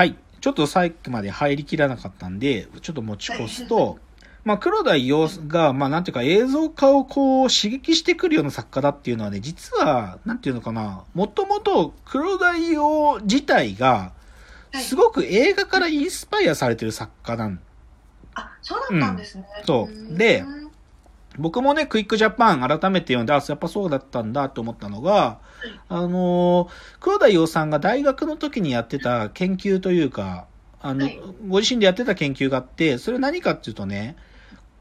はい。ちょっとさっきまで入りきらなかったんで、ちょっと持ち越すと、まあ、黒田洋が、まあ、なんていうか映像化をこう刺激してくるような作家だっていうのはね、実は、なんていうのかな、もともと黒田洋自体が、すごく映画からインスパイアされてる作家なんあ、そうだったんですね。そう。で僕もね、クイックジャパン改めて読んで、あ、やっぱそうだったんだと思ったのが、あのー、黒田洋さんが大学の時にやってた研究というか、あの、はいご自身でやってた研究があって、それ何かっていうとね、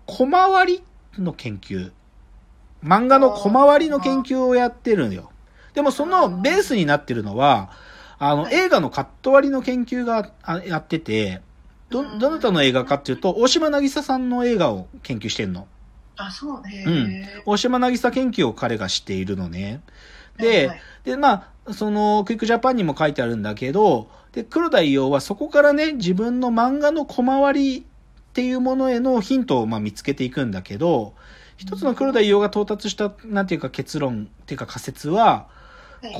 小回りの研究。漫画の小回りの研究をやってるんよ。でもそのベースになってるのは、あの、はい映画のカット割りの研究があやってて、ど、どなたの映画かっていうと、大島渚さんの映画を研究してんの。あ、そうね。うん大島渚研究を彼がしているのね。で、はいで、まあ、その、クイックジャパンにも書いてあるんだけど、で、黒田伊代はそこからね、自分の漫画の小回りっていうものへのヒントをまあ見つけていくんだけど、一つの黒田伊代が到達した、なんていうか結論っていうか仮説は、はい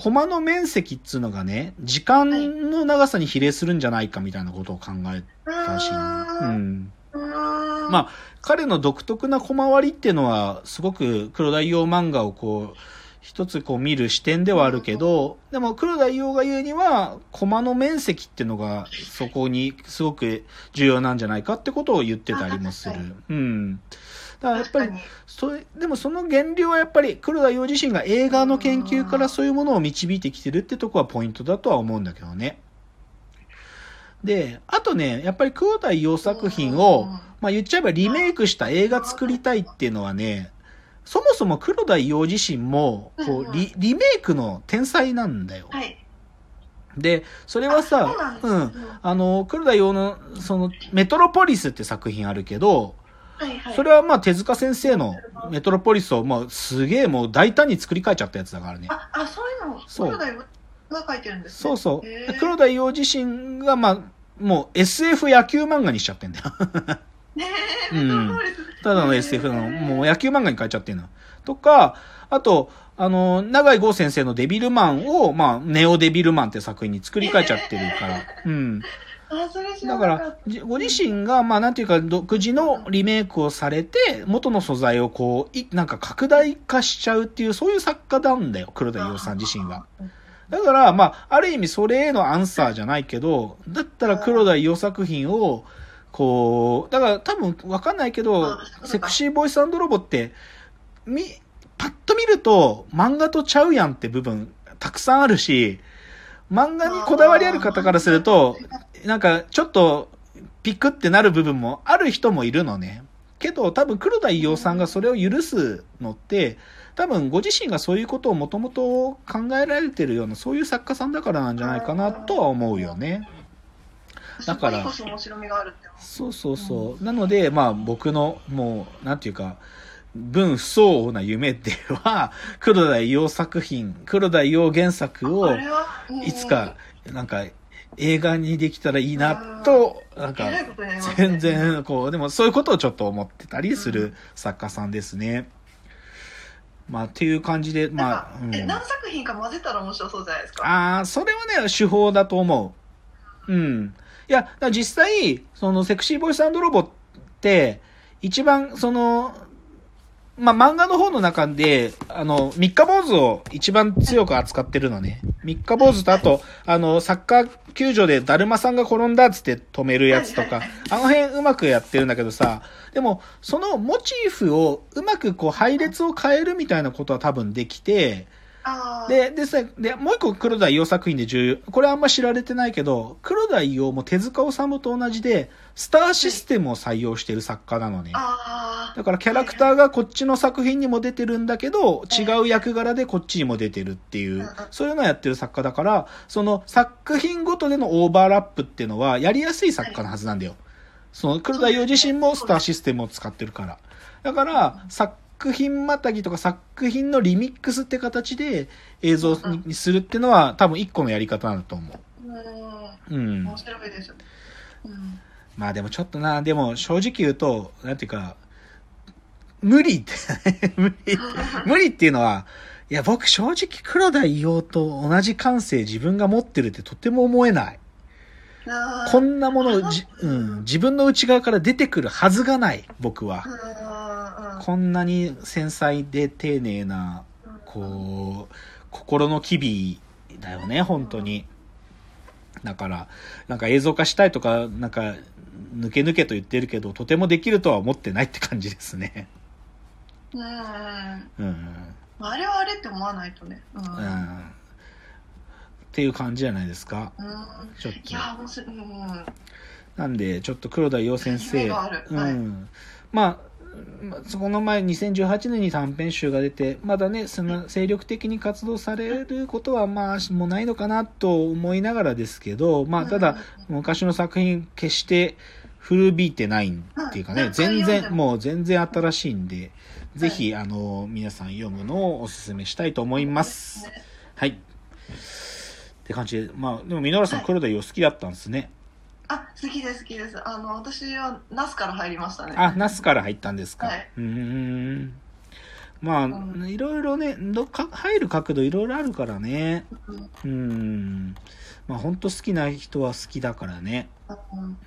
コマの面積っつうのがね、時間の長さに比例するんじゃないかみたいなことを考えたらしいな。うん。ままあ、彼の独特な小回りっていうのは、すごく黒田伊代漫画をこう、一つこう見る視点ではあるけど、でも黒田伊代が言うには、コマの面積っていうのがそこにすごく重要なんじゃないかってことを言ってたりもする。うん。だからやっぱりそれ、でもその原料はやっぱり黒田洋自身が映画の研究からそういうものを導いてきてるってとこはポイントだとは思うんだけどね。で、あとね、やっぱり黒田洋作品を、まあ言っちゃえばリメイクした映画作りたいっていうのはね、そもそも黒田洋自身も、こうリ、リメイクの天才なんだよ。はい。で、それはさうなん、あの、黒田洋の、その、メトロポリスって作品あるけど、はいはい。それはまあ手塚先生のメトロポリスをまあすげえもう大胆に作り変えちゃったやつだからね。あ、あ、そういうの、そう黒田洋が書いてるんですね。そうそう黒田洋自身がまあもう SF 野球漫画にしちゃってんだよ。ねえ、うんただの SF のもう野球漫画に変えちゃってんの。とか、あと、あの、長井剛先生のデビルマンを、まあ、ネオデビルマンって作品に作り変えちゃってるから。うん。だからご自身が、まあ、なんていうか、独自のリメイクをされて、元の素材をこう、いなんか拡大化しちゃうっていう、そういう作家なんだよ、黒田た洋さん自身は。。うんだから、まあ、ある意味それへのアンサーじゃないけど、だったら黒田伊代作品を、こう、だから多分わかんないけどセクシーボイスロボって、み、パッと見ると漫画とちゃうやんって部分たくさんあるし、漫画にこだわりある方からすると、なんかちょっとピクってなる部分もある人もいるのね。けど多分黒田伊代さんがそれを許すのって、多分ご自身がそういうことをもともと考えられてるようなそういう作家さんだからなんじゃないかなとは思うよね。だからそうそうそう。なので、まあ僕のもう、なんていうか、分不相応な夢では、黒田伊代作品、黒田伊代原作をいつか、なんか映画にできたらいいなと、なんか全然こう、でもそういうことをちょっと思ってたりする作家さんですね。まあっていう感じで、まあ、うんえ何作品か混ぜたら面白そうじゃないですか？ああ、それはね、手法だと思う。うん。いや、実際、そのセクシーボイスロボって、一番、その、まあ、漫画の方の中で、あの、三日坊主を一番強く扱ってるのね。三日坊主と、あと、あの、サッカー球場でだるまさんが転んだっつって止めるやつとか、あの辺うまくやってるんだけどさ、でも、そのモチーフをうまくこう配列を変えるみたいなことは多分できて、で、でさ、で、もう一個黒田伊代作品で重要。これあんま知られてないけど、黒田伊代も手塚治虫と同じで、スターシステムを採用してる作家なのね。あだからキャラクターがこっちの作品にも出てるんだけど、違う役柄でこっちにも出てるっていう、そういうのをやってる作家だから、その作品ごとでのオーバーラップっていうのはやりやすい作家のはずなんだよ。その黒田伊代自身もスターシステムを使ってるから。だから、作品またぎとか作品のリミックスって形で映像にするっていうのは多分一個のやり方なんだと思ーう。うんうん。面。白いです。うんまあでもちょっとな、でも正直言うと、なんていうか、無理って、無理、無理っていうのは、いや僕正直黒田伊代と同じ感性自分が持ってるってとても思えない。こんなものじ、うん、自分の内側から出てくるはずがない、僕は。こんなに繊細で丁寧な、こう、心の機微だよね、本当に。だから、なんか映像化したいとか、なんか、抜け抜けと言ってるけど、とてもできるとは思ってないって感じですね。うんうんうん。あれはあれって思わないとねうん、うん。っていう感じじゃないですか。うんちょっとい。や面白い、うん、なんで、ちょっと黒田洋先生、うはいん。まあ、まあそこの前、2018年に短編集が出て、まだね、その精力的に活動されることは、まあ、もうないのかなと思いながらですけど、まあ、ただ、昔の作品、決して古びいてないっていうかね、うん。全然、ももう全然新しいんで、ぜひ、あの、皆さん読むのをお勧めしたいと思います。ねはい。って感じで、まあ、でも、皆原さん、はい。黒田洋好きだったんですね。あ好きです好きですあの私はナスから入りましたねあ、ナスから入ったんですか。はいうーん。まあ、うんいろいろね、どか入る角度いろいろあるからね。うんうん。まあ、本当好きな人は好きだからね。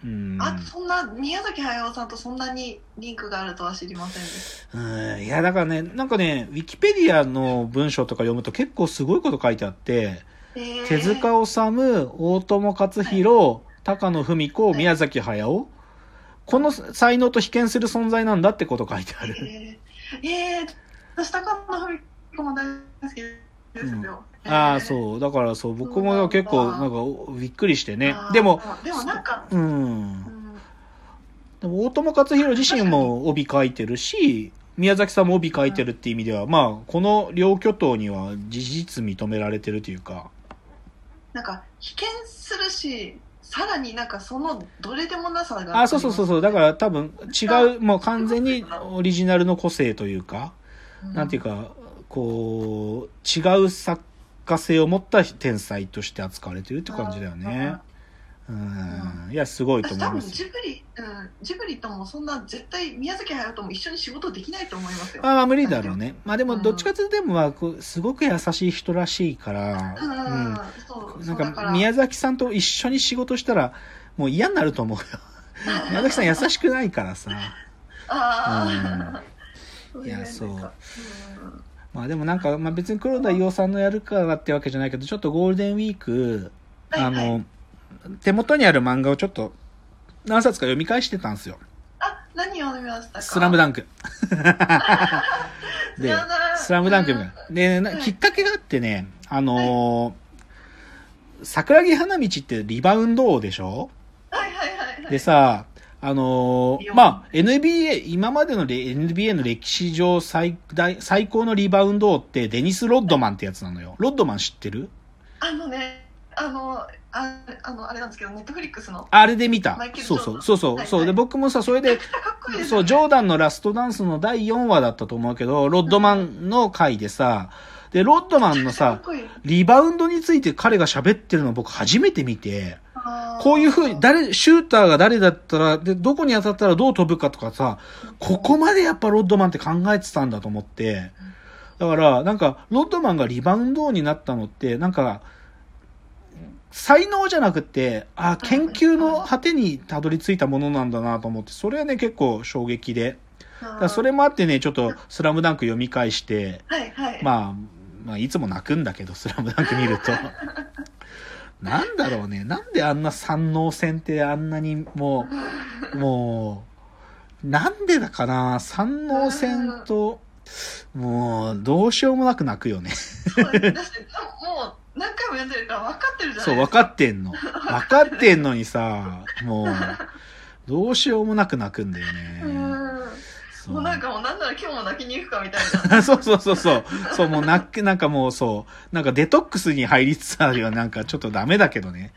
うんうん。あそんな宮崎駿さんとそんなにリンクがあるとは知りませんでしうんいや、だからね、なんかね、ウィキペディアの文章とか読むと結構すごいこと書いてあって、た、えー手塚治虫、大友克洋、高野文子、はい宮崎駿。この才能と被験する存在なんだってこと書いてある。えー、えー、私高野文子も大好きですよ、ああ、うそう。だからそう、僕も結構、なんか、びっくりしてねあ。ーでも、でもなんか、う。うんんでも、大友克洋自身も帯書いてるし、宮崎さんも帯書いてるっていう意味では、まあ、この両巨頭には事実認められてるというか、なんか被験するしさらになんかそのどれでもなさがあ、そうそうそうそう。だから多分違う、もう完全にオリジナルの個性というか、なんていうかか、こう、違う作家性を持った天才として扱われてるって感じだよね。うん。いや、すごいと思いますジ。ブリ、うん、ジブリともそんな絶対宮崎駿とも一緒に仕事できないと思いますよ。まあまあ無理だろうね。まあでもどっちかというとでもまあこうすごく優しい人らしいから、うん、そううん。なんか宮崎さんと一緒に仕事したらもう嫌になると思うよ。宮崎さん優しくないからさ。ああ、いやそうまあでもなんか、まあ別に黒田伊代さんのやるからってわけじゃないけど、ちょっとゴールデンウィーク、あはいはの、手元にある漫画をちょっと何冊か読み返してたんですよ。あ、何を読みましたか？スラムダンク。でスラムダンクみたいな。で、なきっかけがあってね、あのー桜木花道ってリバウンド王でしょ？はいはいはいはい。でさ、あのーまあ、NBA、今までのレ NBA の歴史上最大、最高のリバウンド王ってデニス・ロッドマンってやつなのよ。ロッドマン知ってる？あのね、あの、ああの、あれなんですけど、ネットフリックスの。あれで見た。そうそう、そうそう、はいそう。で、はい僕もさ、それで、かっこいいですそう。ジョーダンのラストダンスの第4話だったと思うけど、ロッドマンの回でさ、で、ロッドマンのかさリバウンドについて彼が喋ってるの僕初めて見て、こういう風に、誰、シューターが誰だったら、で、どこに当たったらどう飛ぶかとかさ、ここまでやっぱロッドマンって考えてたんだと思って、だから、なんか、ロッドマンがリバウンド王になったのって、なんか、才能じゃなくて、あ、研究の果てにたどり着いたものなんだなと思って、それはね、結構衝撃で。だそれもあってね、ちょっと、スラムダンク読み返して、はいはい。まあ、まあ、いつも泣くんだけど、スラムダンク見ると。なんだろうね。なんであんな三能戦ってあんなにもう、もう、なんでだかな三能戦と、もう、どうしようもなく泣くよね。何回も読んでるから分かってるじゃそう。分かってんの。分かってんのにさ、もう、どうしようもなく泣くんだよね。もうなんかもうなんなら今日も泣きに行くかみたいな。そうそうそうそう。そう、もうなっけ、なんかもうそう、なんかデトックスに入りつつあるよ。なんかちょっとダメだけどね。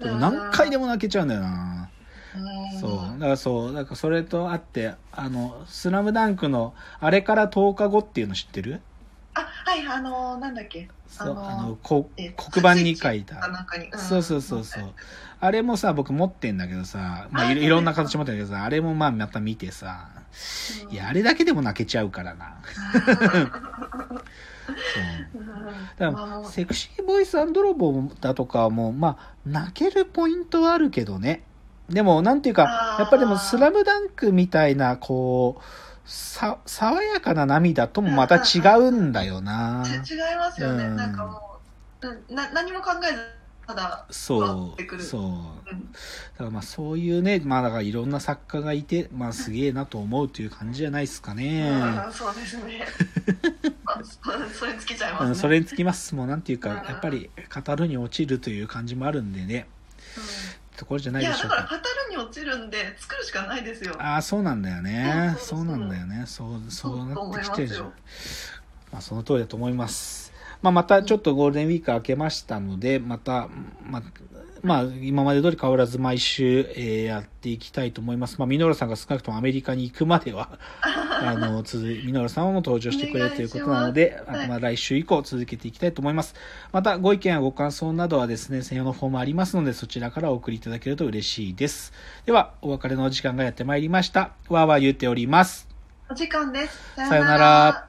でも何回でも泣けちゃうんだよな。うんそう。だからそう、だからそれとあって、あの、スラムダンクの、あれから10日後っていうの知ってる？あ、はい、あのー、なんだっけ？そう、あのこえ黒板に書いあた。なんそうそうそうそう。あれもさ、僕持ってんだけどさ、まあいろあいろんな形持ってんだけどさ、あれもまあまた見てさ、いや、あれだけでも泣けちゃうからな。そう。セクシーボイスロボだとかも、まあ、泣けるポイントはあるけどね。でも、なんていうかやっぱりでも、スラムダンクみたいな、こう、さ、爽やかな涙ともまた違うんだよな。ち違いますよね、うんなんかもううんな何も考えずただそう、ってくるそう。うんだからまあそういうね、まあだからいろんな作家がいて、まあすげえなと思うという感じじゃないですかね。う んそうですね あそそれつけちゃいますねうん、それにつきます。もうなんていうか、うんやっぱり語るに落ちるという感じもあるんでね、ところじゃうなんいでしょうか。いやだから語るに落ちるんで作るしかないですよああ、そうなんだよね。そそうなんだよね。そう、そうなってきてる。まあその通りだと思います。まあまたちょっとゴールデンウィーク明けましたので、また、まあ、まあ、今まで通り変わらず毎週、えーやっていきたいと思います。まあ、ミノルさんが少なくともアメリカに行くまでは、あの、続い、ミノルさんも登場してくれるということなので、ますあまあ、来週以降続けていきたいと思います。また、ご意見やご感想などはですね、専用のフォームありますので、そちらからお送りいただけると嬉しいです。では、お別れのお時間がやってまいりました。わーわー言っております。お時間ですさよなら